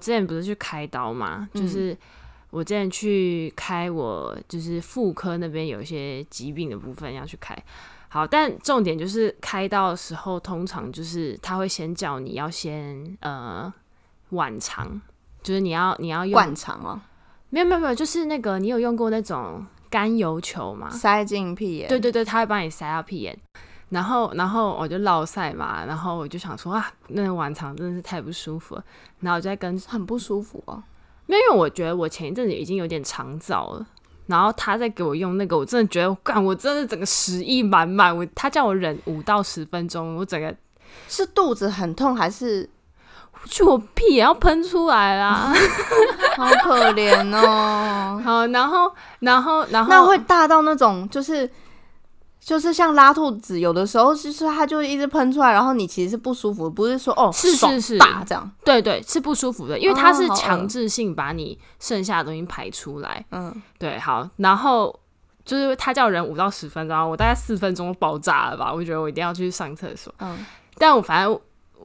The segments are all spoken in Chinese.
我之前不是去开刀嘛，嗯、就是我之前去开我就是妇科那边有一些疾病的部分要去开。好，但重点就是开刀的时候，通常就是他会先叫你要先呃晚肠，就是你要你要用灌肠哦。没有没有没有，就是那个你有用过那种甘油球吗？塞进屁眼。对对对，他会帮你塞到屁眼。然后然后我就落赛嘛，然后我就想说啊，那个晚肠真的是太不舒服了。然后我就在跟很不舒服哦，没有，因为我觉得我前一阵子已经有点肠燥了。然后他在给我用那个，我真的觉得，干，我真的整个食欲满满。我他叫我忍五到十分钟，我整个是肚子很痛还是就我屁也要喷出来啦？好可怜哦。好，然后然后然后那会大到那种就是。就是像拉肚子，有的时候就是它就一直喷出来，然后你其实是不舒服，不是说哦是是是大这样，对对是不舒服的，因为它是强制性把你剩下的东西排出来。嗯，对，好，然后就是他叫人五到十分钟，我大概四分钟爆炸了吧？我觉得我一定要去上厕所。嗯，但我反正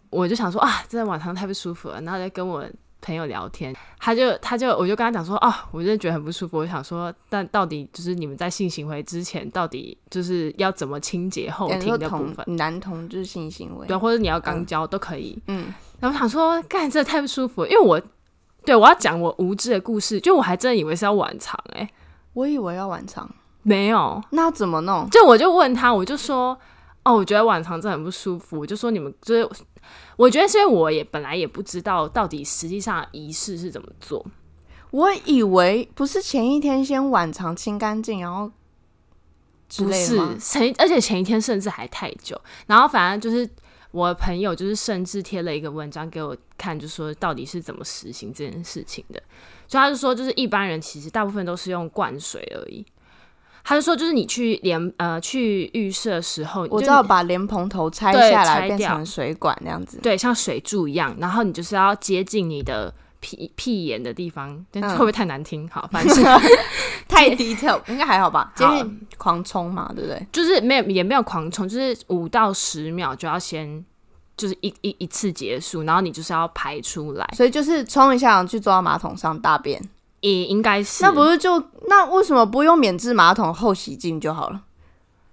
我就想说啊，真的晚上太不舒服了，然后再跟我。朋友聊天，他就他就我就跟他讲说啊、哦，我真的觉得很不舒服。我想说，但到底就是你们在性行为之前，到底就是要怎么清洁后庭的部分？男同就是性行为，对，或者你要肛交都可以。嗯，然后我想说，干这太不舒服了，因为我对我要讲我无知的故事，就我还真的以为是要浣肠哎，我以为要晚场，没有，那怎么弄？就我就问他，我就说。哦，我觉得晚肠真的很不舒服。我就说你们就是，我觉得是因为我也本来也不知道到底实际上仪式是怎么做。我以为不是前一天先晚肠清干净，然后不是前，而且前一天甚至还太久。然后反正就是我朋友就是甚至贴了一个文章给我看，就说到底是怎么实行这件事情的。所以他就说，就是一般人其实大部分都是用灌水而已。他就说，就是你去连呃去浴室的时候，我知道把莲蓬头拆下来变成水管那样子，对，像水柱一样。然后你就是要接近你的屁屁眼的地方，但会不会太难听？好，反正 太 detail 应该还好吧？接近狂冲嘛，对不对？就是没有也没有狂冲，就是五到十秒就要先就是一一一次结束，然后你就是要排出来，所以就是冲一下去坐到马桶上大便。也应该是，那不是就那为什么不用免治马桶后洗净就好了？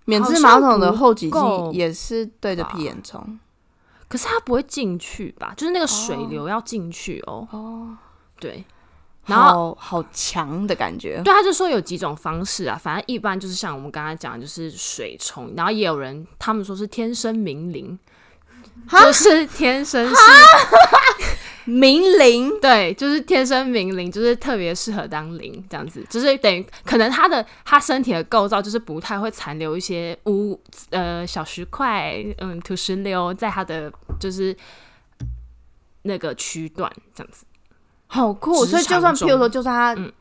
免治马桶的后洗净也是对着屁眼冲，可是它不会进去吧？就是那个水流要进去哦。哦，对，然后好强的感觉。对，他就说有几种方式啊，反正一般就是像我们刚才讲，就是水冲，然后也有人他们说是天生明灵，就是天生是。明灵，对，就是天生明灵，就是特别适合当灵这样子，就是等于可能他的他身体的构造就是不太会残留一些污呃小石块，嗯土石流在他的就是那个区段这样子，好酷。所以就算譬如说，就算他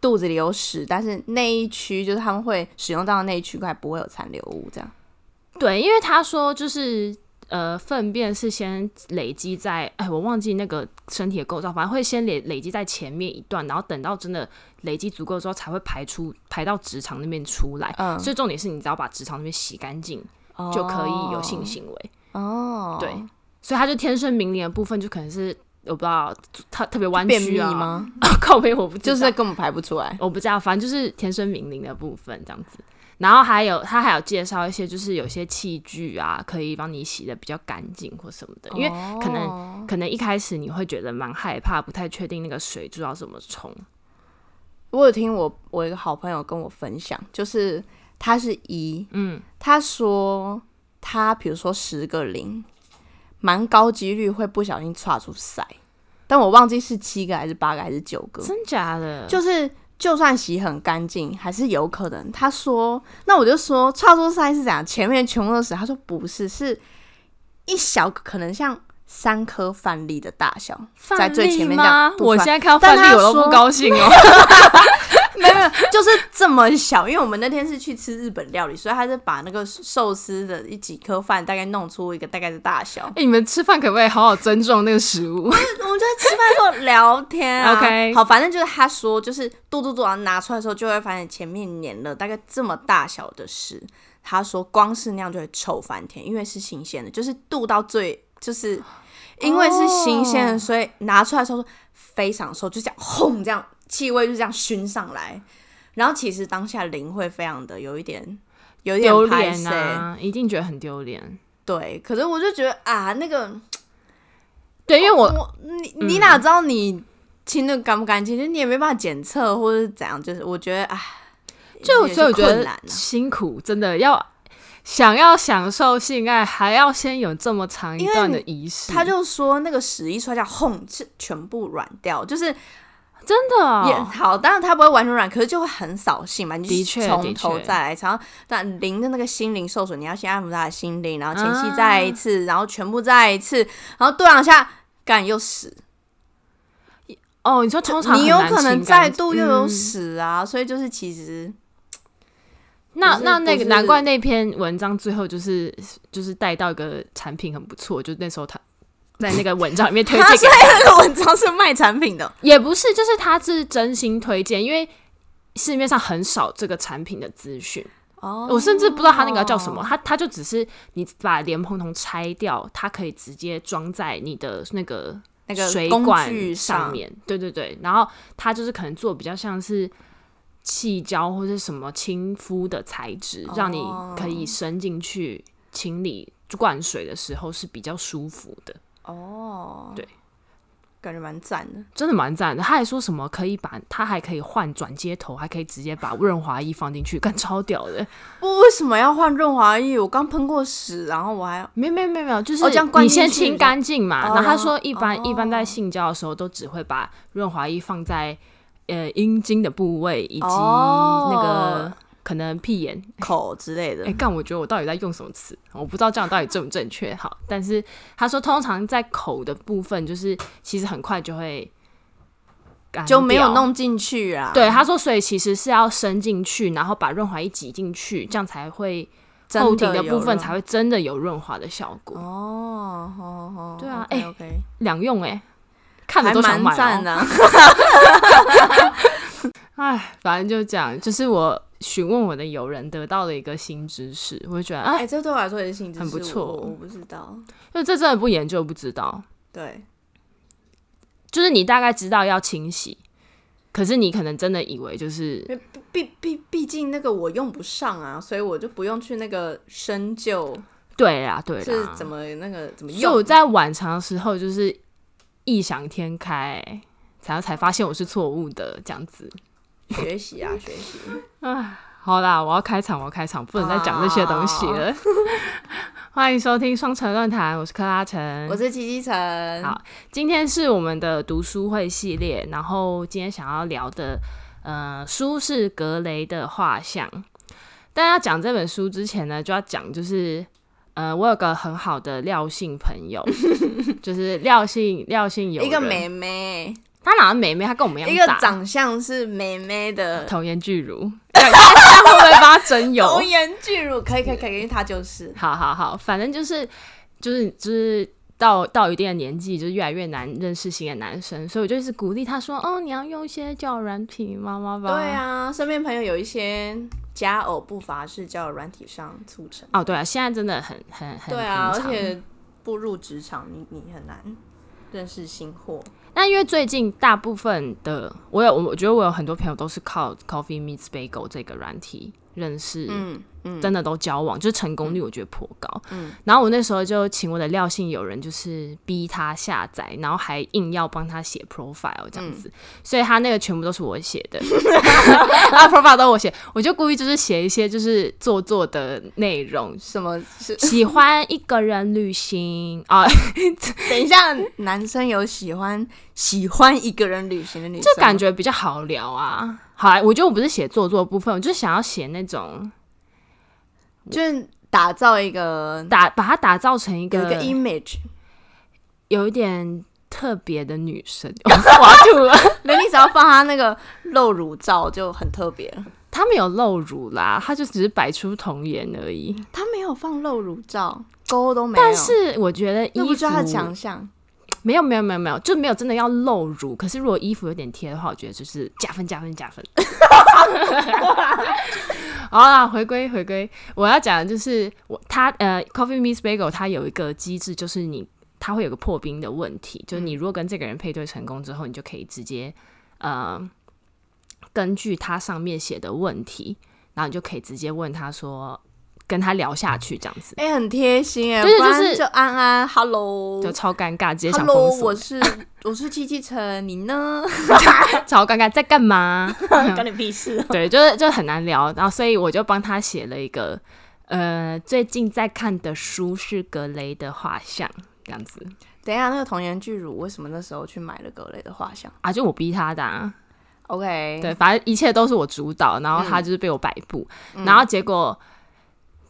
肚子里有屎，嗯、但是那一区就是他们会使用到的那一区块不会有残留物这样。对，因为他说就是。呃，粪便是先累积在，哎，我忘记那个身体的构造，反正会先累累积在前面一段，然后等到真的累积足够之后，才会排出排到直肠那边出来。嗯，所以重点是你只要把直肠那边洗干净，哦，就可以有性行为。哦，对，所以它就天生明灵的部分，就可能是我不知道，特特别弯曲啊吗？靠背我不知道，就是根本排不出来，我不知道，反正就是天生明灵的部分这样子。然后还有，他还有介绍一些，就是有些器具啊，可以帮你洗的比较干净或什么的。因为可能、哦、可能一开始你会觉得蛮害怕，不太确定那个水柱要怎么冲。我有听我我一个好朋友跟我分享，就是他是一，嗯，他说他比如说十个零，蛮高几率会不小心岔出塞，但我忘记是七个还是八个还是九个，真假的，就是。就算洗很干净，还是有可能。他说：“那我就说，差不多塞是怎样？前面全部都是。”他说：“不是，是一小可能像三颗饭粒的大小，在最前面这样。我现在看到饭粒我都不高兴哦。”没有，就是这么小。因为我们那天是去吃日本料理，所以他是把那个寿司的一几颗饭大概弄出一个大概的大小。哎、欸，你们吃饭可不可以好好尊重那个食物？我们就在吃饭的时候聊天啊。OK，好，反正就是他说，就是嘟嘟嘟，然后拿出来的时候，就会发现前面粘了大概这么大小的屎。他说，光是那样就会臭翻天，因为是新鲜的，就是度到最就是。因为是新鲜的，所以拿出来的时候非常臭，就这样轰，这样气味就这样熏上来。然后其实当下淋会非常的有一点，有一点丢脸啊，一定觉得很丢脸。对，可是我就觉得啊，那个，对，因为我，我你你哪知道你清的干不干净？就你也没办法检测或者是怎样。就是我觉得，哎，就所以我觉得辛苦，真的要想要享受性爱，还要先有这么长一段的仪式。他就说那个屎一出来叫轰，是全部软掉，就是。真的、哦、也好，当然他不会完全软，可是就会很扫兴嘛。你就从头再来，然后但灵的那个心灵受损，你要先安抚他的心灵，然后前戏再来一次，啊、然后全部再来一次，然后对两下，干又死。哦，你说通常你有可能再度又有屎啊，嗯、所以就是其实，那那那个难怪那篇文章最后就是就是带到一个产品很不错，就那时候他。在那个文章里面推荐，所以那个文章是卖产品的，也不是，就是他是真心推荐，因为市面上很少这个产品的资讯。哦，我甚至不知道他那个叫什么，他他就只是你把莲蓬头拆掉，它可以直接装在你的那个那个水管上面。对对对，然后它就是可能做比较像是矽胶或者什么亲肤的材质，让你可以伸进去清理灌水的时候是比较舒服的。哦，oh, 对，感觉蛮赞的，真的蛮赞的。他还说什么可以把，它还可以换转接头，还可以直接把润滑液放进去，干超屌的。我为什么要换润滑液？我刚喷过屎，然后我还没没没没有，就是你先清干净嘛。然后他说一般、oh, 一般在性交的时候都只会把润滑液放在呃阴茎的部位以及那个。Oh. 可能屁眼、口之类的。哎、欸，干，我觉得我到底在用什么词？我不知道这样到底正不正确。好，但是他说，通常在口的部分，就是其实很快就会干，就没有弄进去啊。对，他说，所以其实是要伸进去，然后把润滑液挤进去，这样才会后庭的部分才会真的有润滑的效果。哦，好好好，对啊，哎，OK，两用哎，看着都想买哦。哎，反正就讲，就是我。询问我的友人，得到了一个新知识，我就觉得，哎、这对我来说也是新知识，很不错。我不知道，因为这真的不研究不知道。对，就是你大概知道要清洗，可是你可能真的以为就是，毕毕毕竟那个我用不上啊，所以我就不用去那个深究。对啊，对啊，是怎么那个怎么用？就我在晚长的时候，就是异想天开，才才发现我是错误的这样子。学习啊，学习！啊，好啦，我要开场，我要开场，不能再讲这些东西了。欢迎收听双城论坛，我是克拉城，我是七七城。好，今天是我们的读书会系列，然后今天想要聊的，呃，书是格雷的画像。但要讲这本书之前呢，就要讲，就是，呃，我有个很好的廖姓朋友，就是廖姓廖姓有一个妹妹。她哪个妹妹？她跟我们一样大，一个长相是妹妹的童颜巨乳，这样会不会帮她整有？童颜巨乳可以可以可以，因为她就是。好好好，反正就是就是就是到到一定的年纪，就是越来越难认识新的男生，所以我就是鼓励他说：“哦，你要用一些交友软体，妈妈吧。”对啊，身边朋友有一些佳偶不乏是交友软体上促成。哦，对啊，现在真的很很很对啊，而且步入职场，你你很难认识新货。那因为最近大部分的我有，我觉得我有很多朋友都是靠 Coffee Meets Bagel 这个软体认识。真的都交往，就是成功率我觉得颇高。嗯，然后我那时候就请我的廖姓友人，就是逼他下载，然后还硬要帮他写 profile 这样子，嗯、所以他那个全部都是我写的，然 后 profile 都是我写，我就故意就是写一些就是做作的内容，什么喜欢一个人旅行啊？等一下，男生有喜欢喜欢一个人旅行的女生，就感觉比较好聊啊。好啊，我觉得我不是写做作的部分，我就想要写那种。就是打造一个打，把它打造成一个有一个 image，有一点特别的女生。我要吐了，那你只要放她那个露乳照就很特别。她没有露乳啦，她就只是摆出童颜而已。她没有放露乳照，沟都没有。但是我觉得衣服是她的强项。没有没有没有没有，就没有真的要露乳。可是如果衣服有点贴的话，我觉得就是加分加分加分。好啦，回归回归，我要讲的就是我他呃，Coffee Miss Bagel 它有一个机制，就是你他会有个破冰的问题，就是你如果跟这个人配对成功之后，你就可以直接呃根据他上面写的问题，然后你就可以直接问他说。跟他聊下去这样子，哎、欸，很贴心哎，就是就是就安安，Hello，就超尴尬，直接想封锁。Hello，我是我是七七成，你呢？超尴尬，在干嘛？关你屁事。对，就是就很难聊，然后所以我就帮他写了一个，呃，最近在看的书是格雷的画像，这样子。等一下，那个童颜巨乳为什么那时候去买了格雷的画像啊？就我逼他的、啊。OK，对，反正一切都是我主导，然后他就是被我摆布，嗯、然后结果。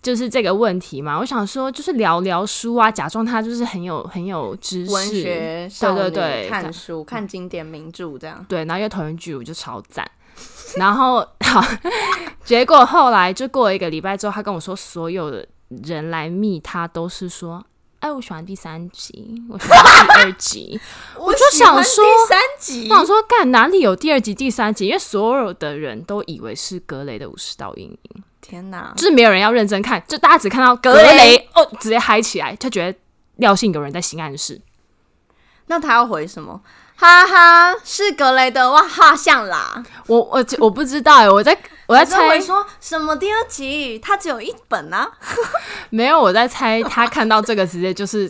就是这个问题嘛，我想说，就是聊聊书啊，假装他就是很有很有知识，文学，对对对，看书看经典名著这样。对，然后又投进去，我就超赞。然后好，结果后来就过了一个礼拜之后，他跟我说，所有的人来密他都是说，哎，我喜欢第三集，我喜欢第二集。我就想说，第三集，我想说，干哪里有第二集、第三集？因为所有的人都以为是格雷的五十道阴影。天哪！就是没有人要认真看，就大家只看到格雷，哦，直接嗨起来，就觉得廖信有人在行暗示。那他要回什么？哈哈，是格雷的哇画像啦！我我我不知道哎，我在我在猜回说什么第二集？他只有一本啊？没有，我在猜他看到这个直接就是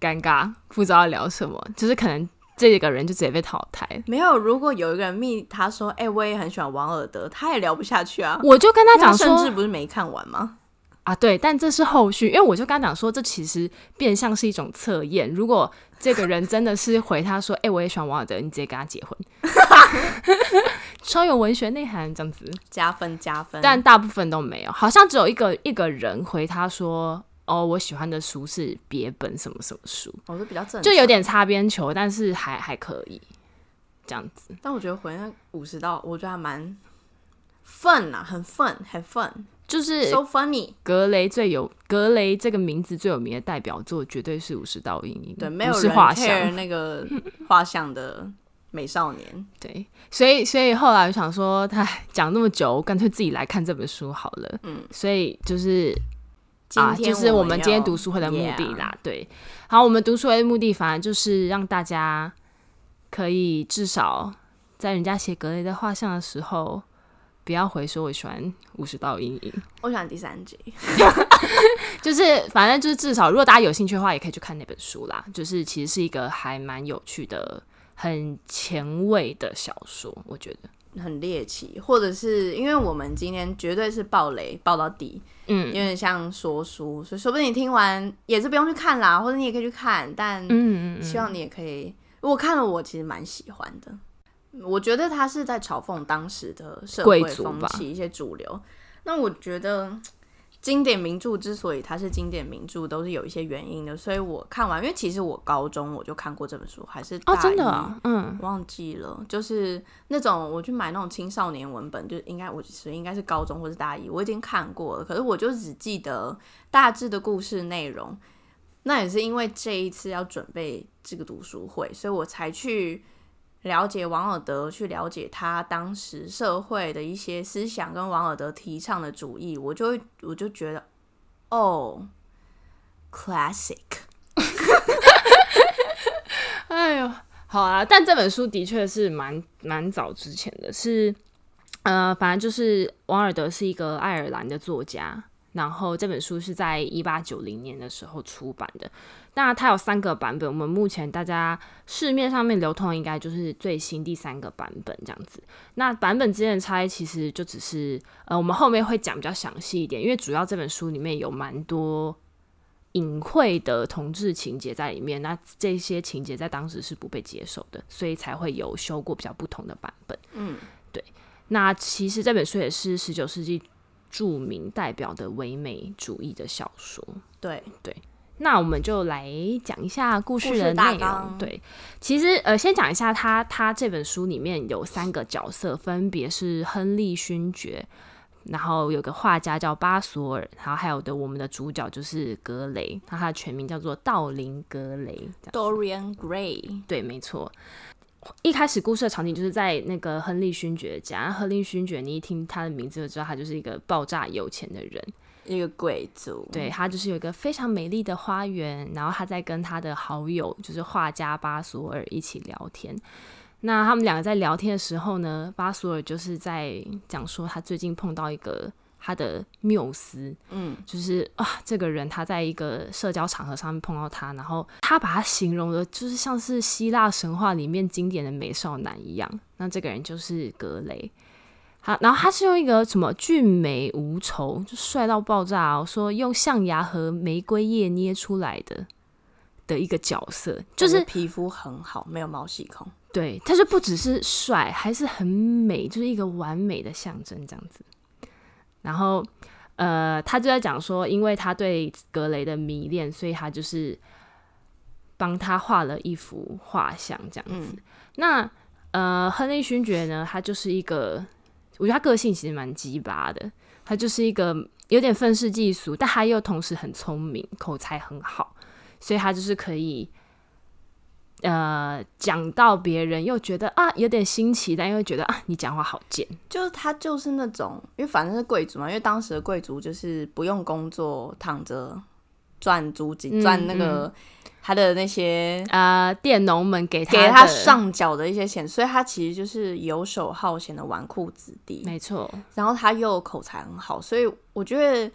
尴尬，不知道聊什么，就是可能。这个人就直接被淘汰。没有，如果有一个人密他说：“哎、欸，我也很喜欢王尔德。”他也聊不下去啊。我就跟他讲说，甚至不是没看完吗？啊，对，但这是后续，因为我就跟他讲说，这其实变相是一种测验。如果这个人真的是回他说：“哎、欸，我也喜欢王尔德。”你直接跟他结婚，超有文学内涵，这样子加分加分。但大部分都没有，好像只有一个一个人回他说。哦，我喜欢的书是别本什么什么书，我、哦、是比较正，就有点擦边球，但是还还可以这样子。但我觉得回那五十道，我觉得还蛮 fun 啊，很 fun，很 fun，就是 so funny。格雷最有格雷这个名字最有名的代表作，绝对是五十道阴影。对，没有人 care 那个 画像的美少年。对，所以所以后来我想说，他讲那么久，干脆自己来看这本书好了。嗯，所以就是。啊，就是我们今天读书会的目的啦。对，好，我们读书会的目的，反而就是让大家可以至少在人家写格雷的画像的时候，不要回说我喜欢五十道阴影。我喜欢第三集 就是反正就是至少，如果大家有兴趣的话，也可以去看那本书啦。就是其实是一个还蛮有趣的、很前卫的小说，我觉得。很猎奇，或者是因为我们今天绝对是爆雷爆到底，嗯，有点像说书，所以说不定你听完也是不用去看啦，或者你也可以去看，但嗯，希望你也可以，如果看了我其实蛮喜欢的，我觉得他是在嘲讽当时的社会风气，一些主流，那我觉得。经典名著之所以它是经典名著，都是有一些原因的。所以我看完，因为其实我高中我就看过这本书，还是大一，哦，真的啊，嗯，忘记了，就是那种我去买那种青少年文本，就应该我其实应该是高中或是大一，我已经看过了。可是我就只记得大致的故事内容。那也是因为这一次要准备这个读书会，所以我才去。了解王尔德，去了解他当时社会的一些思想，跟王尔德提倡的主义，我就会我就觉得，哦，classic，哎呦，好啊！但这本书的确是蛮蛮早之前的，是呃，反正就是王尔德是一个爱尔兰的作家。然后这本书是在一八九零年的时候出版的。那它有三个版本，我们目前大家市面上面流通应该就是最新第三个版本这样子。那版本之间的差异其实就只是，呃，我们后面会讲比较详细一点，因为主要这本书里面有蛮多隐晦的同志情节在里面。那这些情节在当时是不被接受的，所以才会有修过比较不同的版本。嗯，对。那其实这本书也是十九世纪。著名代表的唯美主义的小说，对对，那我们就来讲一下故事的内容。对，其实呃，先讲一下他他这本书里面有三个角色，分别是亨利勋爵，然后有个画家叫巴索尔，然后还有的我们的主角就是格雷，那他的全名叫做道林格雷，Dorian Gray。对，没错。一开始故事的场景就是在那个亨利勋爵家。亨利勋爵，你一听他的名字就知道他就是一个爆炸有钱的人。一个贵族，对，他就是有一个非常美丽的花园，然后他在跟他的好友，就是画家巴索尔一起聊天。那他们两个在聊天的时候呢，巴索尔就是在讲说他最近碰到一个他的缪斯，嗯，就是啊，这个人他在一个社交场合上面碰到他，然后他把他形容的就是像是希腊神话里面经典的美少男一样。那这个人就是格雷。好，然后他是用一个什么俊美无愁，就帅到爆炸哦，说用象牙和玫瑰叶捏出来的的一个角色，就是皮肤很好，没有毛细孔。对，他就不只是帅，还是很美，就是一个完美的象征这样子。然后，呃，他就在讲说，因为他对格雷的迷恋，所以他就是帮他画了一幅画像这样子。嗯、那，呃，亨利勋爵呢，他就是一个。我觉得他个性其实蛮鸡巴的，他就是一个有点愤世嫉俗，但他又同时很聪明，口才很好，所以他就是可以，呃，讲到别人又觉得啊有点新奇，但又觉得啊你讲话好贱，就是他就是那种，因为反正是贵族嘛，因为当时的贵族就是不用工作，躺着赚租金，赚那个。他的那些呃，佃农们给他给他上缴的一些钱，所以他其实就是游手好闲的纨绔子弟，没错。然后他又口才很好，所以我觉得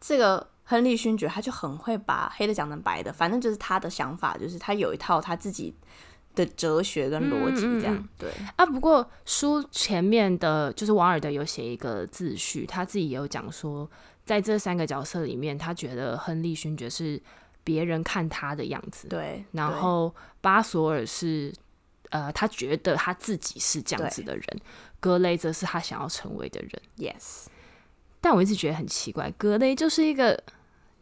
这个亨利勋爵他就很会把黑的讲成白的，反正就是他的想法，就是他有一套他自己的哲学跟逻辑这样。嗯嗯嗯对啊，不过书前面的就是王尔德有写一个自序，他自己也有讲说，在这三个角色里面，他觉得亨利勋爵是。别人看他的样子，对，然后巴索尔是，呃，他觉得他自己是这样子的人，格雷则是他想要成为的人，yes。但我一直觉得很奇怪，格雷就是一个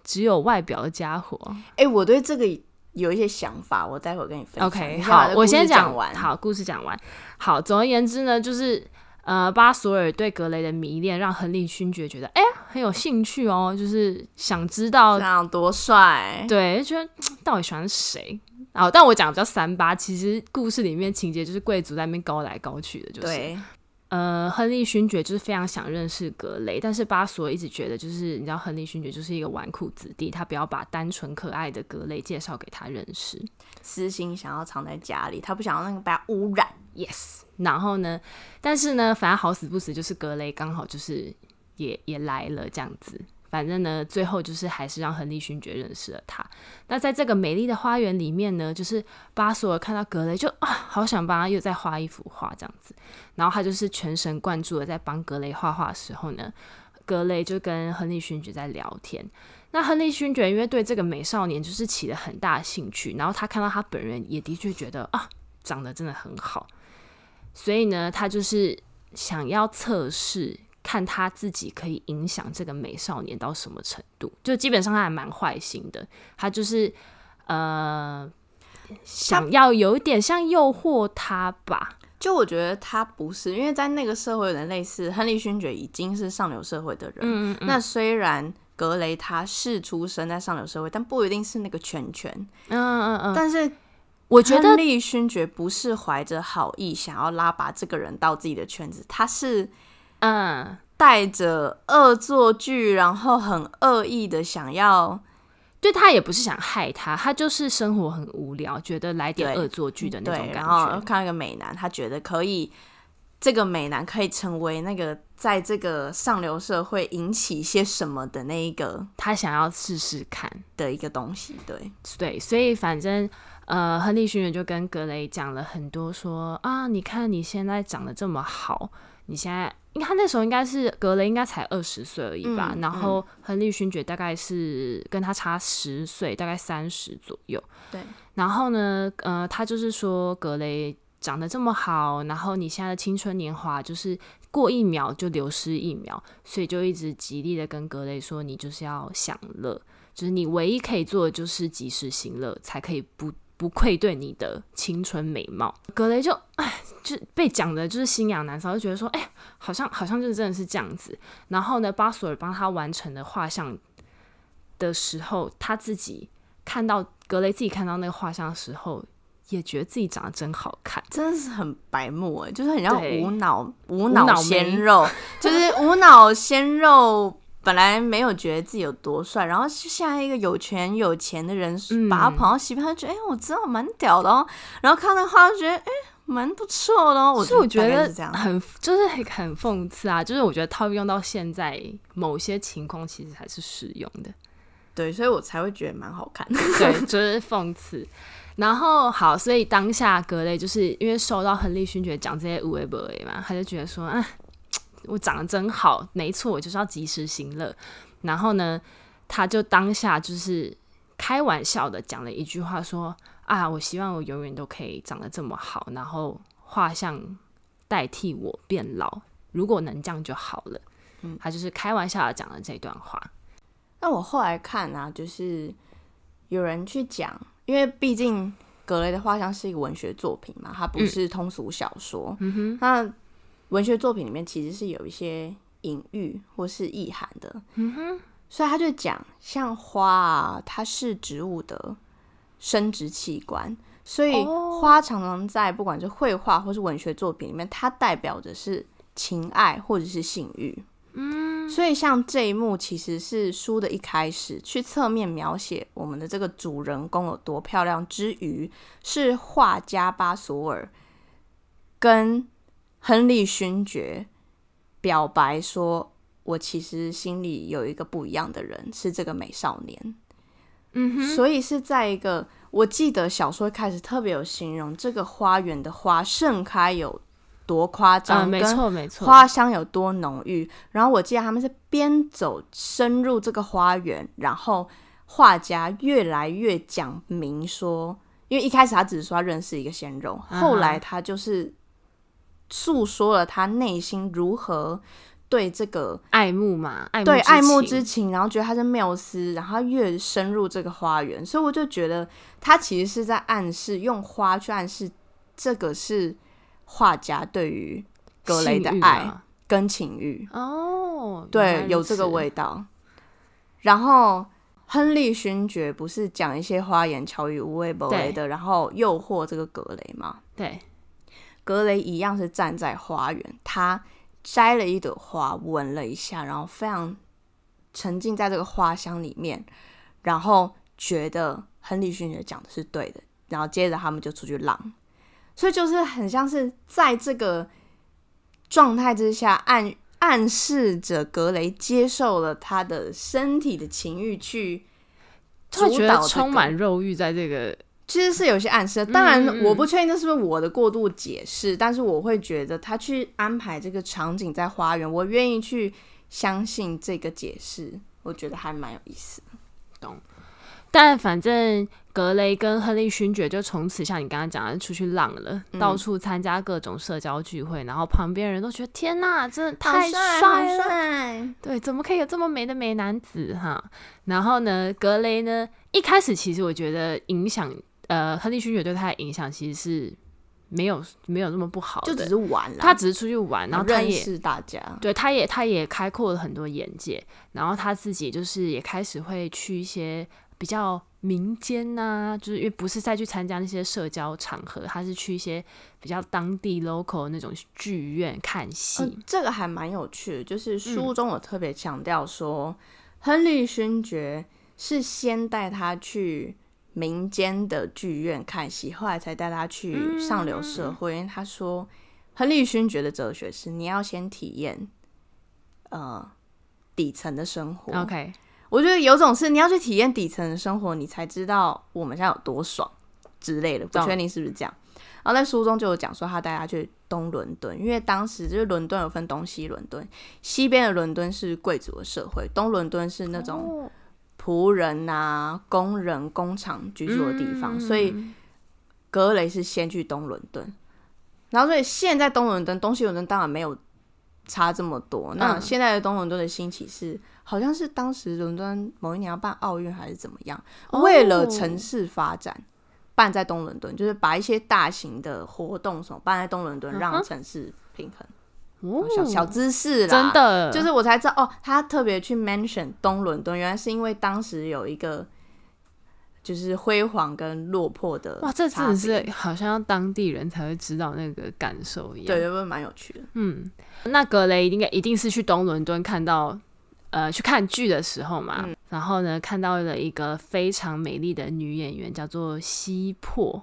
只有外表的家伙。哎，我对这个有一些想法，我待会儿跟你分享。OK，好，我先讲完。好，故事讲完。好，总而言之呢，就是。呃，巴索尔对格雷的迷恋让亨利勋爵觉得，哎、欸，很有兴趣哦，就是想知道这样多帅，对，就觉得到底喜欢谁？然后，但我讲的比较三八，其实故事里面情节就是贵族在那边高来高去的，就是，对。呃，亨利勋爵就是非常想认识格雷，但是巴索尔一直觉得，就是你知道，亨利勋爵就是一个纨绔子弟，他不要把单纯可爱的格雷介绍给他认识，私心想要藏在家里，他不想要那个被他污染，yes。然后呢，但是呢，反正好死不死，就是格雷刚好就是也也来了这样子。反正呢，最后就是还是让亨利勋爵认识了他。那在这个美丽的花园里面呢，就是巴索尔看到格雷就啊，好想帮他又再画一幅画这样子。然后他就是全神贯注的在帮格雷画画的时候呢，格雷就跟亨利勋爵在聊天。那亨利勋爵因为对这个美少年就是起了很大的兴趣，然后他看到他本人也的确觉得啊，长得真的很好。所以呢，他就是想要测试，看他自己可以影响这个美少年到什么程度。就基本上他还蛮坏心的，他就是呃，想要有一点像诱惑他吧。就我觉得他不是，因为在那个社会有点类似，亨利勋爵已经是上流社会的人。嗯嗯嗯。那虽然格雷他是出生在上流社会，但不一定是那个圈圈。嗯嗯嗯。但是。我觉得亨利勋爵不是怀着好意想要拉拔这个人到自己的圈子，他是嗯带着恶作剧，然后很恶意的想要，对他也不是想害他，他就是生活很无聊，觉得来点恶作剧的那种感觉。然后看到一个美男，他觉得可以，这个美男可以成为那个在这个上流社会引起一些什么的那一个，他想要试试看的一个东西。对对，所以反正。呃，亨利勋爵就跟格雷讲了很多说，说啊，你看你现在长得这么好，你现在，因为他那时候应该是格雷应该才二十岁而已吧，嗯、然后亨利勋爵大概是跟他差十岁，大概三十左右。对，然后呢，呃，他就是说格雷长得这么好，然后你现在的青春年华就是过一秒就流失一秒，所以就一直极力的跟格雷说，你就是要享乐，就是你唯一可以做的就是及时行乐，才可以不。不愧对你的青春美貌，格雷就哎，就被讲的就是心痒难搔，就觉得说，哎，好像好像就是真的是这样子。然后呢，巴索尔帮他完成的画像的时候，他自己看到格雷自己看到那个画像的时候，也觉得自己长得真好看，真的是很白目哎，就是很像无脑无脑鲜肉，就是无脑鲜肉本来没有觉得自己有多帅，然后现在一个有权有钱的人把他捧到西边，他就觉得哎，我知道蛮屌的哦。然后看那话就觉得哎，蛮不错的哦。所以我觉得很就是很很讽刺啊，就是我觉得套用到现在某些情况，其实还是适用的。对，所以我才会觉得蛮好看。对，就是讽刺。然后好，所以当下格雷就是因为受到亨利勋爵讲这些无谓不为嘛，他就觉得说，啊，我长得真好，没错，我就是要及时行乐。然后呢，他就当下就是开玩笑的讲了一句话，说啊，我希望我永远都可以长得这么好，然后画像代替我变老，如果能这样就好了。嗯，他就是开玩笑的讲了这段话。那我后来看呢、啊，就是有人去讲。因为毕竟格雷的画像是一个文学作品嘛，它不是通俗小说。嗯哼，那文学作品里面其实是有一些隐喻或是意涵的。嗯哼，所以他就讲，像花啊，它是植物的生殖器官，所以花常常在不管是绘画或是文学作品里面，它代表的是情爱或者是性欲。嗯，所以像这一幕其实是书的一开始，去侧面描写我们的这个主人公有多漂亮之余，是画家巴索尔跟亨利勋爵表白说：“我其实心里有一个不一样的人，是这个美少年。”嗯哼，所以是在一个我记得小说开始特别有形容这个花园的花盛开有。多夸张，没错没错，花香有多浓郁。然后我记得他们是边走深入这个花园，然后画家越来越讲明说，因为一开始他只是说他认识一个鲜肉，后来他就是诉说了他内心如何对这个爱慕嘛，爱慕对爱慕之情，然后觉得他是缪斯，然后越深入这个花园，所以我就觉得他其实是在暗示，用花去暗示这个是。画家对于格雷的爱跟情欲哦，对，有这个味道。然后亨利勋爵不是讲一些花言巧语、无微不微的，然后诱惑这个格雷吗？对，格雷一样是站在花园，他摘了一朵花，闻了一下，然后非常沉浸在这个花香里面，然后觉得亨利勋爵讲的是对的，然后接着他们就出去浪。所以就是很像是在这个状态之下暗，暗示着格雷接受了他的身体的情欲，去主导、这个、觉得充满肉欲，在这个其实是有些暗示。当然，我不确定这是不是我的过度解释，但是我会觉得他去安排这个场景在花园，我愿意去相信这个解释，我觉得还蛮有意思。懂。但反正格雷跟亨利勋爵就从此像你刚刚讲的出去浪了，嗯、到处参加各种社交聚会，然后旁边人都觉得天哪，真的太帅了！对，怎么可以有这么美的美男子哈？然后呢，格雷呢，一开始其实我觉得影响，呃，亨利勋爵对他的影响其实是没有没有那么不好的，就只是玩了，他只是出去玩，然后他也认识大家，对，他也他也开阔了很多眼界，然后他自己就是也开始会去一些。比较民间呐、啊，就是因为不是再去参加那些社交场合，他是去一些比较当地 local 那种剧院看戏、呃。这个还蛮有趣的，就是书中我特别强调说，嗯、亨利勋爵是先带他去民间的剧院看戏，后来才带他去上流社会。嗯、因为他说，亨利勋爵的哲学是你要先体验呃底层的生活。OK。我觉得有种是你要去体验底层的生活，你才知道我们现在有多爽之类的。不确定是不是这样。然后在书中就有讲说，他带他去东伦敦，因为当时就是伦敦有分东西伦敦，西边的伦敦是贵族的社会，东伦敦是那种仆人啊、工人、工厂居住的地方。所以格雷是先去东伦敦，然后所以现在东伦敦、东西伦敦当然没有差这么多。那现在的东伦敦的兴起是。好像是当时伦敦某一年要办奥运还是怎么样，哦、为了城市发展，办在东伦敦，就是把一些大型的活动什么办在东伦敦，让城市平衡。哦、小小知识啦，真的，就是我才知道哦，他特别去 mention 东伦敦，原来是因为当时有一个就是辉煌跟落魄的。哇，这真的是好像要当地人才会知道那个感受一样，对，会不会蛮有趣的？嗯，那格雷应该一定是去东伦敦看到。呃去看剧的时候嘛，嗯、然后呢看到了一个非常美丽的女演员，叫做西珀。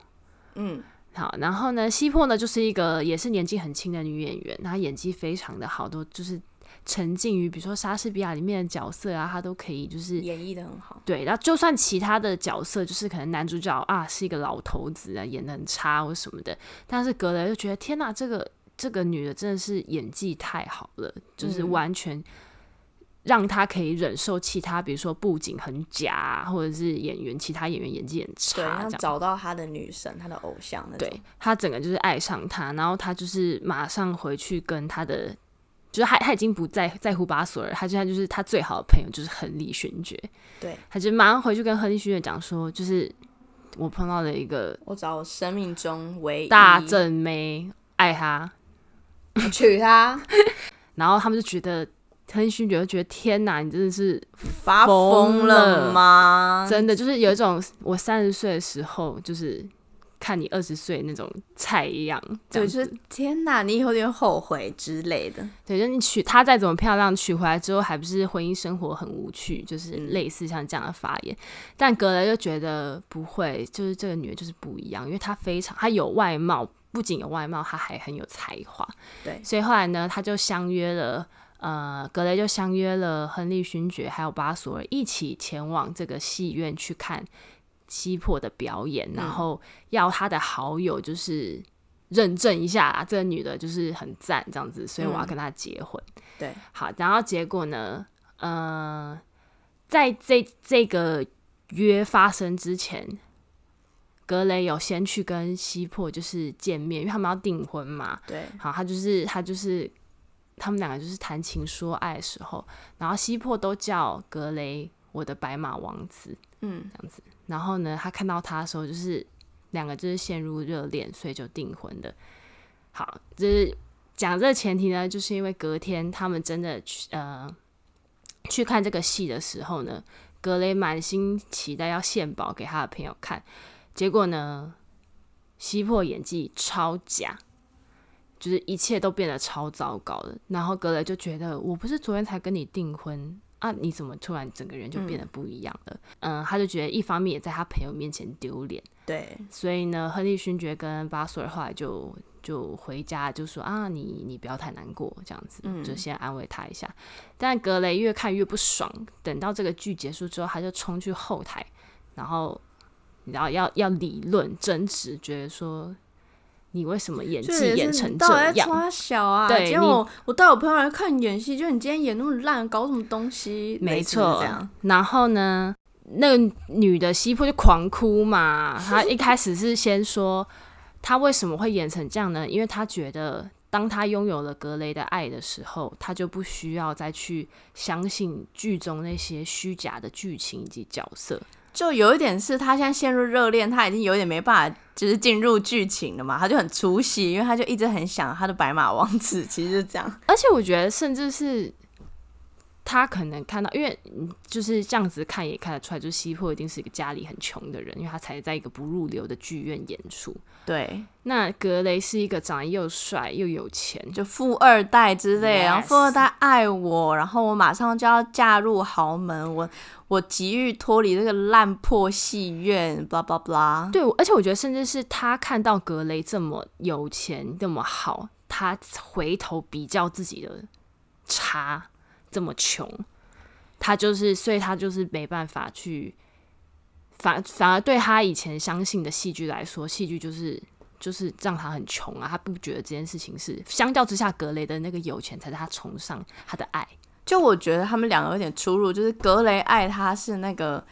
嗯，好，然后呢，西珀呢就是一个也是年纪很轻的女演员，她演技非常的好，都就是沉浸于比如说莎士比亚里面的角色啊，她都可以就是演绎的很好。对，然后就算其他的角色，就是可能男主角啊是一个老头子啊，演的很差或什么的，但是格雷就觉得天哪，这个这个女的真的是演技太好了，就是完全。让他可以忍受其他，比如说布景很假，或者是演员其他演员演技很差，对，找到他的女神，他的偶像那种。对，他整个就是爱上他，然后他就是马上回去跟他的，就是他他已经不在在乎巴索尔，他现在就是他最好的朋友就是亨利勋爵。对，他就马上回去跟亨利勋爵讲说，就是我碰到了一个，我找我生命中唯一大正妹，爱他，娶她，然后他们就觉得。亨利就觉得天哪，你真的是发疯了吗？真的就是有一种我三十岁的时候，就是看你二十岁那种菜一样，就是天哪，你以后有点后悔之类的。对，就你娶她再怎么漂亮，娶回来之后还不是婚姻生活很无趣，就是类似像这样的发言。嗯、但格雷就觉得不会，就是这个女人就是不一样，因为她非常，她有外貌，不仅有外貌，她还很有才华。对，所以后来呢，他就相约了。呃，格雷就相约了亨利勋爵还有巴索尔一起前往这个戏院去看西珀的表演，嗯、然后要他的好友就是认证一下啊，这个女的就是很赞这样子，所以我要跟她结婚。嗯、对，好，然后结果呢，呃，在这这个约发生之前，格雷有先去跟西珀就是见面，因为他们要订婚嘛。对，好，他就是他就是。他们两个就是谈情说爱的时候，然后西珀都叫格雷我的白马王子，嗯，这样子。然后呢，他看到他的时候，就是两个就是陷入热恋，所以就订婚的。好，就是讲这个前提呢，就是因为隔天他们真的去呃去看这个戏的时候呢，格雷满心期待要献宝给他的朋友看，结果呢，西珀演技超假。就是一切都变得超糟糕的，然后格雷就觉得，我不是昨天才跟你订婚啊，你怎么突然整个人就变得不一样了？嗯，嗯，他就觉得一方面也在他朋友面前丢脸，对，所以呢，亨利勋爵跟巴索尔后来就就回家就说啊，你你不要太难过，这样子，就先安慰他一下。嗯，但格雷越看越不爽，等到这个剧结束之后，他就冲去后台，然后然后要要理论争执，觉得说。你为什么演技演成这样？小啊！对，结果我我带我朋友来看演戏，就你今天演那么烂，搞什么东西？没错。然后呢，那个女的西坡就狂哭嘛。她一开始是先说，她为什么会演成这样呢？因为她觉得，当她拥有了格雷的爱的时候，她就不需要再去相信剧中那些虚假的剧情以及角色。就有一点是，他现在陷入热恋，他已经有点没办法，就是进入剧情了嘛，他就很出戏，因为他就一直很想他的白马王子，其实是这样。而且我觉得，甚至是。他可能看到，因为就是这样子看也看得出来，就是西坡一定是一个家里很穷的人，因为他才在一个不入流的剧院演出。对，那格雷是一个长得又帅又有钱，就富二代之类.然后富二代爱我，然后我马上就要嫁入豪门，我我急于脱离这个烂破戏院，blah blah blah。对，而且我觉得，甚至是他看到格雷这么有钱这么好，他回头比较自己的差。这么穷，他就是，所以他就是没办法去，反反而对他以前相信的戏剧来说，戏剧就是就是让他很穷啊，他不觉得这件事情是相较之下，格雷的那个有钱才是他崇尚他的爱。就我觉得他们两个有点出入，就是格雷爱他是那个，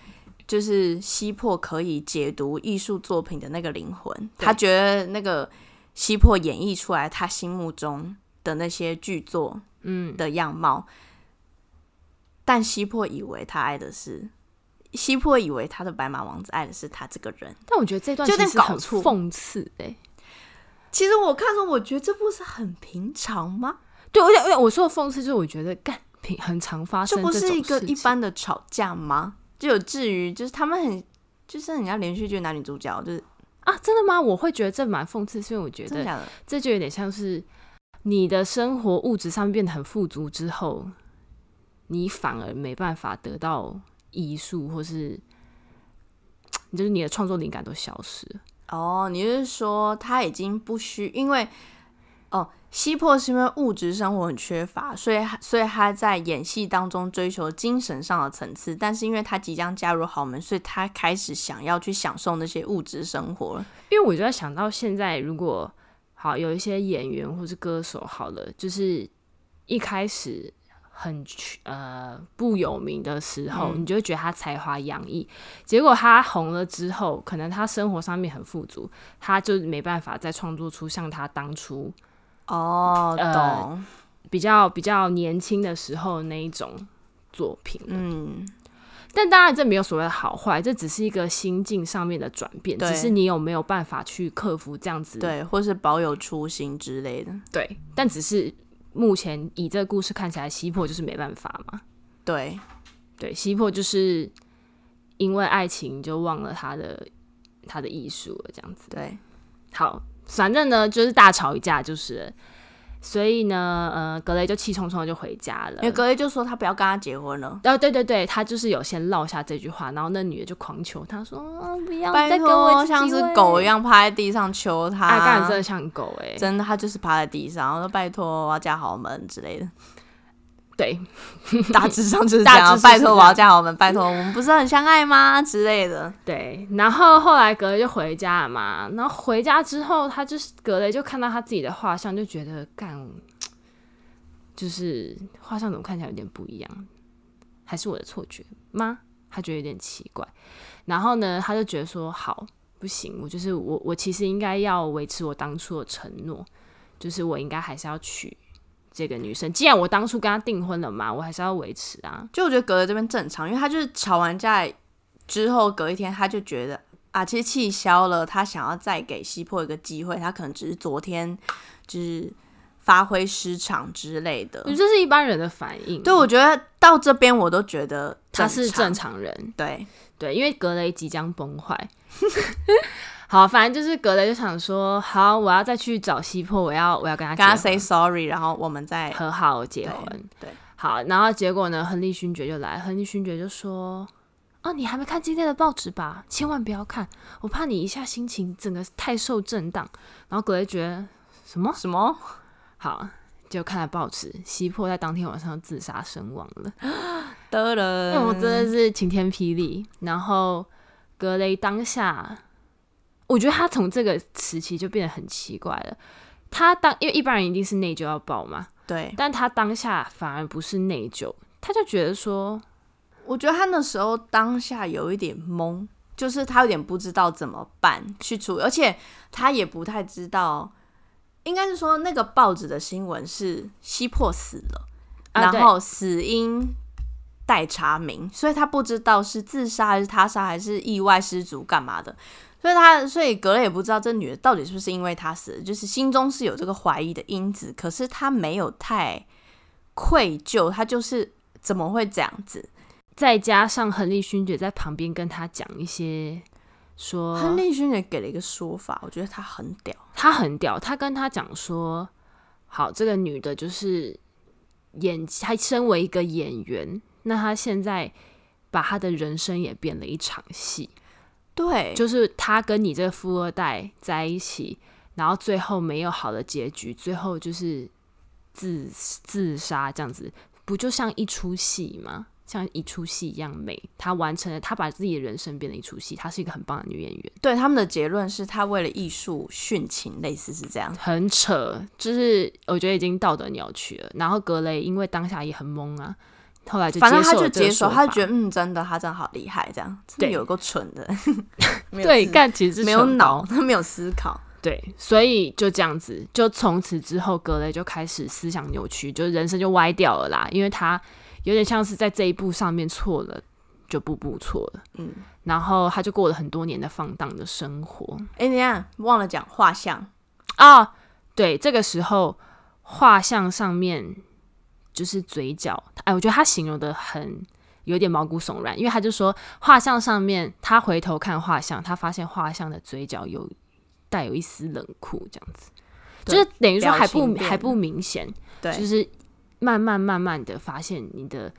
就是西破可以解读艺术作品的那个灵魂，他觉得那个西破演绎出来他心目中的那些剧作，嗯的样貌。嗯但西珀以为他爱的是，西珀以为他的白马王子爱的是他这个人。但我觉得这段其实很讽刺哎。其实我看着，我觉得这不是很平常吗？对，而且因为我说的讽刺，就是我觉得干平很常发生，这不是一个一般的吵架吗？就有至于就是他们很就是人家连续剧男女主角就是啊，真的吗？我会觉得这蛮讽刺，所以我觉得这就有点像是你的生活物质上面变得很富足之后。你反而没办法得到艺术，或是就是你的创作灵感都消失了。哦，你是说他已经不需因为哦，西破是因为物质生活很缺乏，所以所以他在演戏当中追求精神上的层次，但是因为他即将加入豪门，所以他开始想要去享受那些物质生活了。因为我就在想到现在，如果好有一些演员或是歌手，好了，就是一开始。很呃不有名的时候，嗯、你就会觉得他才华洋溢。结果他红了之后，可能他生活上面很富足，他就没办法再创作出像他当初哦，懂、呃、比较比较年轻的时候那一种作品。嗯，但当然这没有所谓的好坏，这只是一个心境上面的转变，对只是你有没有办法去克服这样子，对，或是保有初心之类的。对，但只是。目前以这个故事看起来，西破就是没办法嘛。对，对，西破就是因为爱情就忘了他的他的艺术了，这样子。对，好，反正呢就是大吵一架，就是。所以呢，呃，格雷就气冲冲的就回家了。因为格雷就说他不要跟他结婚了。然后，对对对，他就是有先落下这句话，然后那女的就狂求他说：“哦、不要拜托，像是狗一样趴在地上求他。”哎，干真的像狗哎，真的，他就是趴在地上，然后说拜托我要嫁豪门之类的。对，大致上就是这样。拜托，我要嫁豪们。拜托，我们不是很相爱吗？之类的。对，然后后来格雷就回家了嘛。然后回家之后，他就是格雷就看到他自己的画像，就觉得干，就是画像怎么看起来有点不一样？还是我的错觉吗？他觉得有点奇怪。然后呢，他就觉得说，好，不行，我就是我，我其实应该要维持我当初的承诺，就是我应该还是要娶。这个女生，既然我当初跟她订婚了嘛，我还是要维持啊。就我觉得隔了这边正常，因为她就是吵完架之后，隔一天她就觉得啊，其实气消了，她想要再给西破一个机会，她可能只是昨天就是发挥失常之类的。这是一般人的反应。对，我觉得到这边我都觉得他是正常人。对对，因为格雷即将崩坏。好，反正就是格雷就想说，好，我要再去找西迫，我要我要跟他跟他 say sorry，然后我们再和好结婚。对，对好，然后结果呢，亨利勋爵就来，亨利勋爵就说，哦，你还没看今天的报纸吧？千万不要看，我怕你一下心情整个太受震荡。然后格雷觉得什么什么？好，就看了报纸，西坡在当天晚上自杀身亡了。得了，那我真的是晴天霹雳。然后格雷当下。我觉得他从这个时期就变得很奇怪了。他当因为一般人一定是内疚要报嘛，对，但他当下反而不是内疚，他就觉得说，我觉得他那时候当下有一点懵，就是他有点不知道怎么办去处理，而且他也不太知道，应该是说那个报纸的新闻是西破死了，啊、然后死因待查明，所以他不知道是自杀还是他杀还是意外失足干嘛的。所以他，所以格雷也不知道这女的到底是不是因为他死，就是心中是有这个怀疑的因子，可是他没有太愧疚，他就是怎么会这样子？再加上亨利勋爵在旁边跟他讲一些说，亨利勋爵给了一个说法，我觉得他很屌，他很屌，他跟他讲说，好，这个女的就是演，她身为一个演员，那她现在把她的人生也变了一场戏。对，就是他跟你这个富二代在一起，然后最后没有好的结局，最后就是自自杀这样子，不就像一出戏吗？像一出戏一样美。他完成了，他把自己的人生变成一出戏，她是一个很棒的女演员。对，他们的结论是他为了艺术殉情，类似是这样，很扯，就是我觉得已经道德扭曲了。然后格雷因为当下也很懵啊。后来就反正他就接受，他就觉得嗯，真的，他真的好厉害，这样对，有够蠢的，对，干其实没有脑，他没有思考，对，所以就这样子，就从此之后，格雷就开始思想扭曲，就人生就歪掉了啦，因为他有点像是在这一步上面错了，就步步错了，嗯，然后他就过了很多年的放荡的生活。哎，你看，忘了讲画像啊，对，这个时候画像上面。就是嘴角，哎，我觉得他形容的很有点毛骨悚然，因为他就说画像上面，他回头看画像，他发现画像的嘴角有带有一丝冷酷，这样子，就是等于说还不还不明显，对，就是慢慢慢慢的发现你的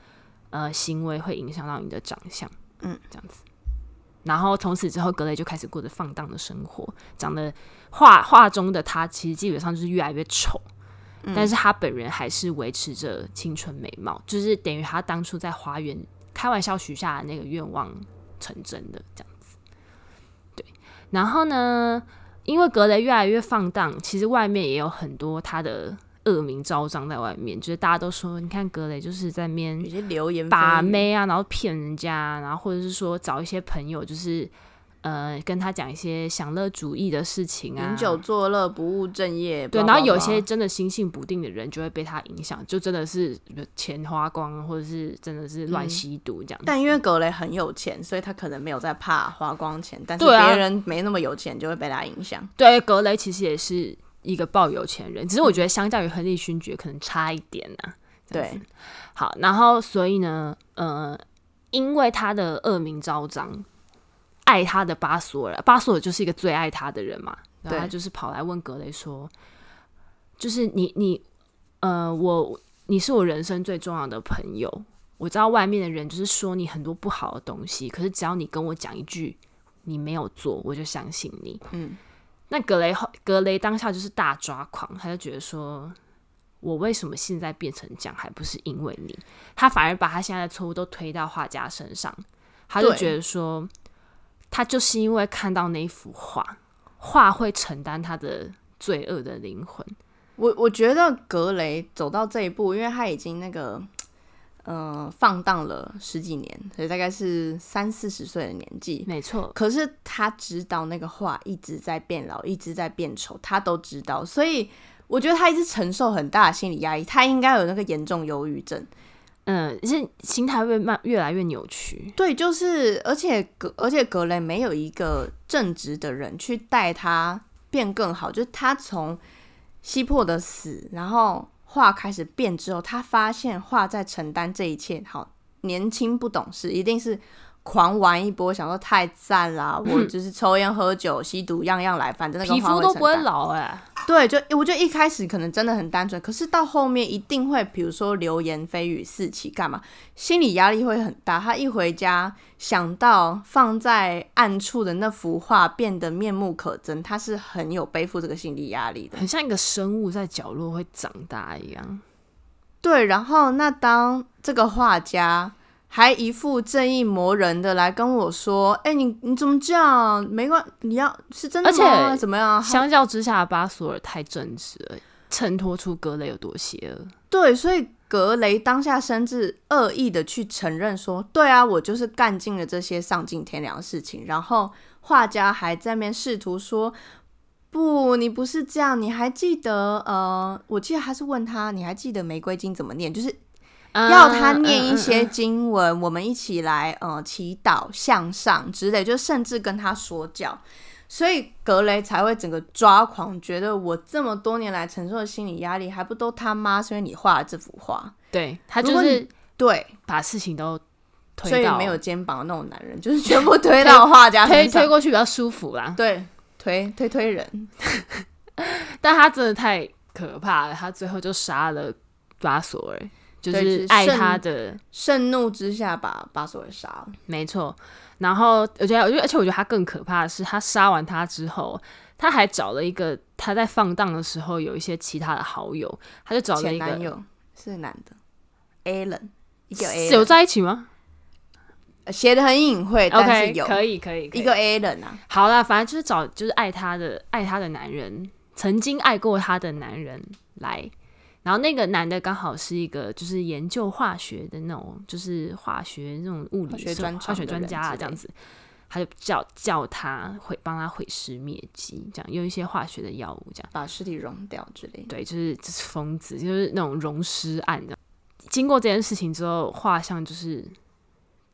呃行为会影响到你的长相，嗯，这样子。然后从此之后，格雷就开始过着放荡的生活，长得画画中的他其实基本上就是越来越丑，嗯、但是他本人还是维持着青春美貌，就是等于他当初在花园开玩笑许下的那个愿望成真的这样子。对，然后呢，因为格雷越来越放荡，其实外面也有很多他的。恶名昭彰在外面，就是大家都说，你看格雷就是在面有些流言把妹啊，然后骗人家，然后或者是说找一些朋友，就是呃跟他讲一些享乐主义的事情啊，饮酒作乐，不务正业。对，然后有些真的心性不定的人就会被他影响，就真的是钱花光，或者是真的是乱吸毒这样。嗯。但因为格雷很有钱，所以他可能没有在怕花光钱，但是别人没那么有钱就会被他影响。对，格雷其实也是。一个抱有钱人，只是我觉得相较于亨利勋爵可能差一点呐、啊。对，好，然后所以呢，呃，因为他的恶名昭彰，爱他的巴索尔，巴索尔就是一个最爱他的人嘛，然后他就是跑来问格雷说，就是你你呃我你是我人生最重要的朋友，我知道外面的人就是说你很多不好的东西，可是只要你跟我讲一句你没有做，我就相信你。嗯。那格雷后，格雷当下就是大抓狂，他就觉得说，我为什么现在变成这样，还不是因为你？他反而把他现在的错误都推到画家身上，他就觉得说，他就是因为看到那一幅画，画会承担他的罪恶的灵魂。我我觉得格雷走到这一步，因为他已经那个。嗯、呃，放荡了十几年，所以大概是三四十岁的年纪，没错。可是他知道那个画一直在变老，一直在变丑，他都知道。所以我觉得他一直承受很大的心理压力，他应该有那个严重忧郁症。嗯，是心态会慢越来越扭曲。对，就是而且格而且格雷没有一个正直的人去带他变更好，就是他从西珀的死，然后。画开始变之后，他发现画在承担这一切。好，年轻不懂事，一定是狂玩一波，想说太赞啦！我就是抽烟喝酒、吸毒，样样来，反正那个皮肤都不会老哎、欸。对，就我觉得一开始可能真的很单纯，可是到后面一定会，比如说流言蜚语四起，干嘛？心理压力会很大。他一回家想到放在暗处的那幅画变得面目可憎，他是很有背负这个心理压力的，很像一个生物在角落会长大一样。对，然后那当这个画家。还一副正义魔人的来跟我说：“哎、欸，你你怎么这样？没关，你要是真的吗？而且怎么样？相较之下，巴索尔太正直了，衬托出格雷有多邪恶。对，所以格雷当下甚至恶意的去承认说：对啊，我就是干尽了这些丧尽天良的事情。然后画家还在那边试图说：不，你不是这样。你还记得？呃，我记得还是问他，你还记得玫瑰金怎么念？就是。”要他念一些经文，我们一起来呃祈祷向上之类，就甚至跟他说教，所以格雷才会整个抓狂，觉得我这么多年来承受的心理压力还不都他妈是因为你画了这幅画？对，他就是对把事情都推到，所以没有肩膀的那种男人，就是全部推到画家推 推过去比较舒服啦。对，推推推人，但他真的太可怕了，他最后就杀了拉索尔。就是爱他的，盛怒之下把巴索尔杀了，没错。然后我觉得，我觉得，而且我觉得他更可怕的是，他杀完他之后，他还找了一个他在放荡的时候有一些其他的好友，他就找了一个男友，是男的，Alan，一个 Alan，有在一起吗？写的很隐晦，但是有可以可以，可以，一个 Alan 啊。好啦，反正就是找就是爱他的爱他的男人，曾经爱过他的男人来。然后那个男的刚好是一个就是研究化学的那种，就是化学那种物理学专化学专家啊，这样子，他就叫叫他毁帮他毁尸灭迹，这样用一些化学的药物，这样把尸体溶掉之类。对，就是就是疯子，就是那种溶尸案的。经过这件事情之后，画像就是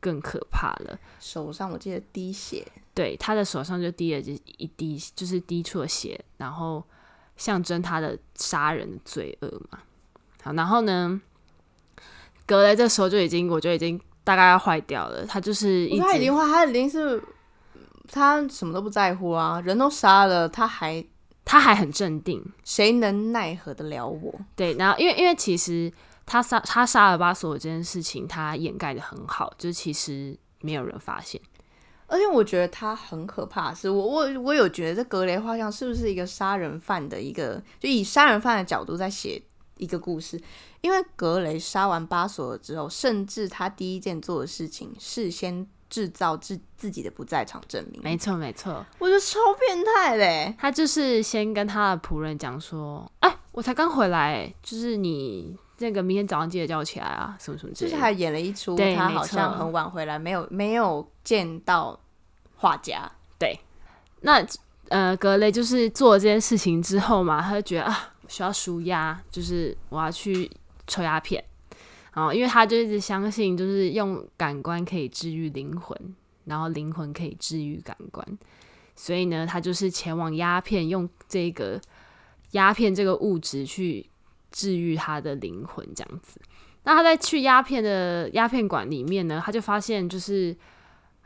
更可怕了。手上我记得滴血，对，他的手上就滴了就一滴，就是滴出了血，然后。象征他的杀人的罪恶嘛，好，然后呢，格雷这时候就已经，我觉得已经大概要坏掉了。他就是一，他已经坏，他已经是他什么都不在乎啊，人都杀了，他还他还很镇定，谁能奈何得了我？对，然后因为因为其实他杀他杀了巴索这件事情，他掩盖的很好，就是其实没有人发现。而且我觉得他很可怕，是我我我有觉得这格雷画像是不是一个杀人犯的一个，就以杀人犯的角度在写一个故事。因为格雷杀完巴索尔之后，甚至他第一件做的事情是先制造自自己的不在场证明。没错没错，我觉得超变态嘞！他就是先跟他的仆人讲说：“哎，我才刚回来，就是你那个明天早上记得叫我起来啊，什么什么之类的。”就是还演了一出，他好像很晚回来，没有没有见到画家。对，那呃，格雷就是做了这件事情之后嘛，他就觉得啊，需要舒压，就是我要去抽鸦片。然后，因为他就一直相信，就是用感官可以治愈灵魂，然后灵魂可以治愈感官，所以呢，他就是前往鸦片，用这个鸦片这个物质去治愈他的灵魂，这样子。那他在去鸦片的鸦片馆里面呢，他就发现就是。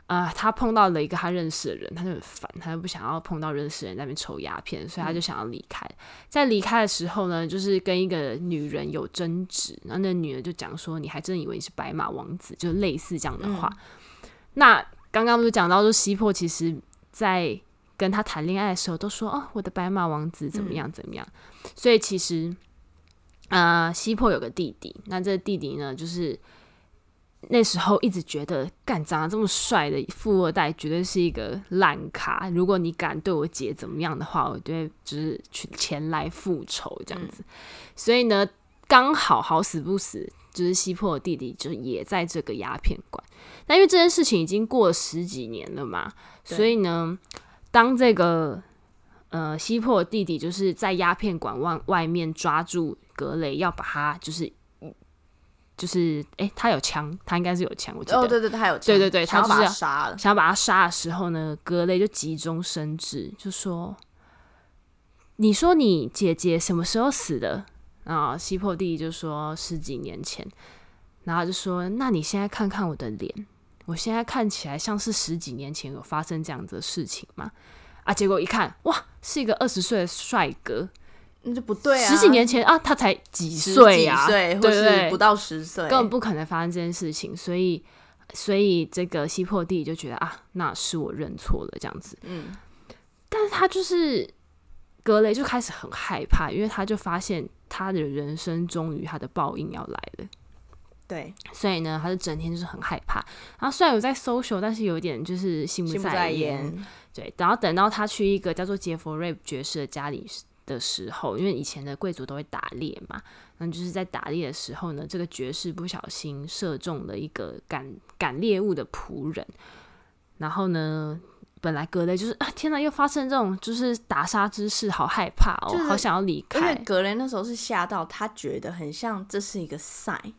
啊、呃，他碰到了一个他认识的人，他就很烦，他就不想要碰到认识的人在那边抽鸦片，所以他就想要离开。嗯、在离开的时候呢，就是跟一个女人有争执，然后那女人就讲说：“你还真以为你是白马王子？”就类似这样的话。嗯、那刚刚不是讲到说，西破其实在跟他谈恋爱的时候都说：“哦，我的白马王子怎么样怎么样。嗯”所以其实，呃，西破有个弟弟，那这个弟弟呢，就是。那时候一直觉得，干长得这么帅的富二代绝对是一个烂咖。如果你敢对我姐怎么样的话，我就会就是去前来复仇这样子。嗯、所以呢，刚好好死不死，就是西破的弟弟就也在这个鸦片馆。那因为这件事情已经过了十几年了嘛，所以呢，当这个呃西破弟弟就是在鸦片馆外外面抓住格雷，要把他就是。就是，哎、欸，他有枪，他应该是有枪，我记得。哦，对对，他有枪。对对对，他就是要把他杀了。想要把他杀的时候呢，格雷就急中生智，就说：“你说你姐姐什么时候死的？”啊，西破弟弟就说：“十几年前。”然后就说：“那你现在看看我的脸，我现在看起来像是十几年前有发生这样子的事情吗？”啊，结果一看，哇，是一个二十岁的帅哥。那就不对啊！十几年前啊，他才几岁啊？对对对，不到十岁，根本不可能发生这件事情。所以，所以这个西破弟就觉得啊，那是我认错了，这样子。嗯，但是他就是格雷就开始很害怕，因为他就发现他的人生终于他的报应要来了。对，所以呢，他就整天就是很害怕。然后虽然有在 social，但是有一点就是心不在焉。对，然后等到他去一个叫做杰佛瑞爵士的家里。的时候，因为以前的贵族都会打猎嘛，那就是在打猎的时候呢，这个爵士不小心射中了一个赶赶猎物的仆人，然后呢，本来格雷就是啊，天哪，又发生这种就是打杀之事，好害怕哦，就是、好想要离开。因为格雷那时候是吓到，他觉得很像这是一个 sign，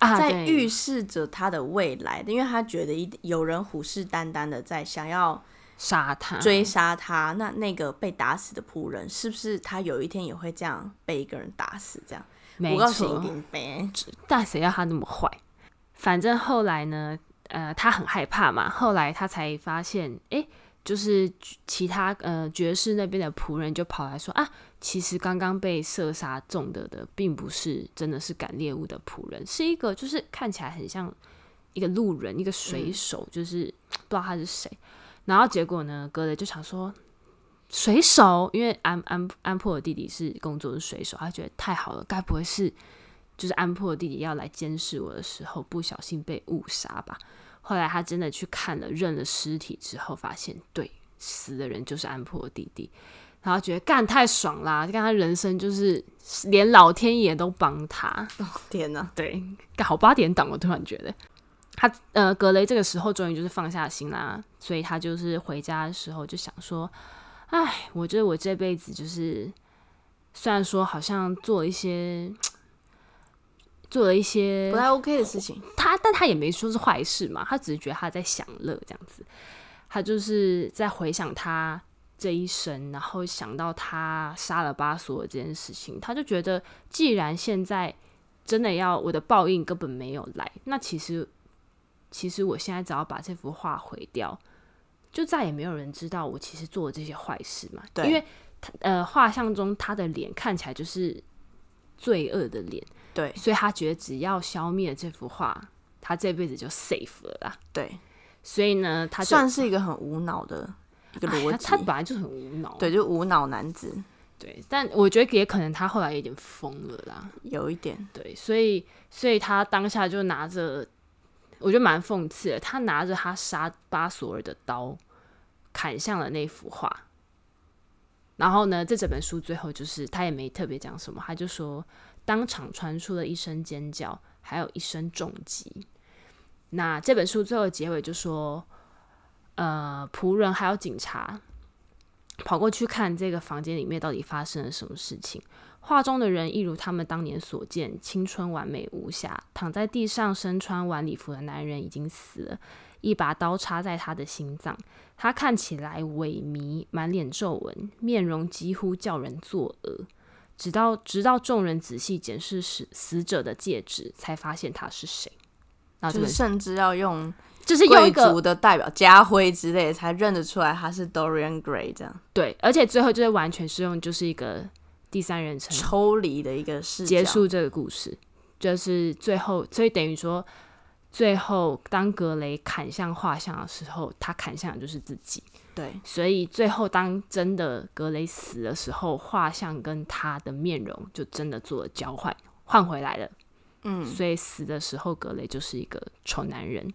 啊，在预示着他的未来，因为他觉得一有人虎视眈眈的在想要。杀他，追杀他，那那个被打死的仆人，是不是他有一天也会这样被一个人打死？这样，没错。但谁要他那么坏？反正后来呢，呃，他很害怕嘛。后来他才发现，哎、欸，就是其他呃爵士那边的仆人就跑来说啊，其实刚刚被射杀中的的，并不是真的是赶猎物的仆人，是一个就是看起来很像一个路人，一个水手，嗯、就是不知道他是谁。然后结果呢？格雷就想说，水手，因为安安安珀的弟弟是工作的水手，他觉得太好了，该不会是就是安珀的弟弟要来监视我的时候不小心被误杀吧？后来他真的去看了认了尸体之后，发现对，死的人就是安珀的弟弟，然后觉得干太爽啦！就看他人生就是连老天爷都帮他，哦天哪！对，干好八点档，我突然觉得。他呃，格雷这个时候终于就是放下心啦，所以他就是回家的时候就想说：“哎，我觉得我这辈子就是，虽然说好像做一些，做了一些不太 OK 的事情，他但他也没说是坏事嘛，他只是觉得他在享乐这样子，他就是在回想他这一生，然后想到他杀了巴索尔这件事情，他就觉得既然现在真的要我的报应根本没有来，那其实。”其实我现在只要把这幅画毁掉，就再也没有人知道我其实做了这些坏事嘛。对，因为他呃，画像中他的脸看起来就是罪恶的脸。对，所以他觉得只要消灭这幅画，他这辈子就 safe 了啦。对，所以呢，他算是一个很无脑的一个逻辑。他本来就很无脑，对，就无脑男子。对，但我觉得也可能他后来有点疯了啦，有一点。对，所以所以他当下就拿着，我觉得蛮讽刺的，他拿着他杀巴索尔的刀砍向了那幅画。然后呢，这整本书最后就是他也没特别讲什么，他就说当场传出了一声尖叫，还有一声重击。那这本书最后结尾就说，呃，仆人还有警察跑过去看这个房间里面到底发生了什么事情。画中的人一如他们当年所见，青春完美无瑕，躺在地上身穿晚礼服的男人已经死了。一把刀插在他的心脏，他看起来萎靡，满脸皱纹，面容几乎叫人作呕。直到直到众人仔细检视死死者的戒指，才发现他是谁。然后就是甚至要用，就是贵族的代表家徽之类，才认得出来他是 Dorian Gray 这样。对，而且最后就是完全是用就是一个第三人称抽离的一个视角结束这个故事，就是最后，所以等于说。最后，当格雷砍向画像的时候，他砍向的就是自己。对，所以最后当真的格雷死的时候，画像跟他的面容就真的做了交换，换回来了。嗯，所以死的时候，格雷就是一个丑男人。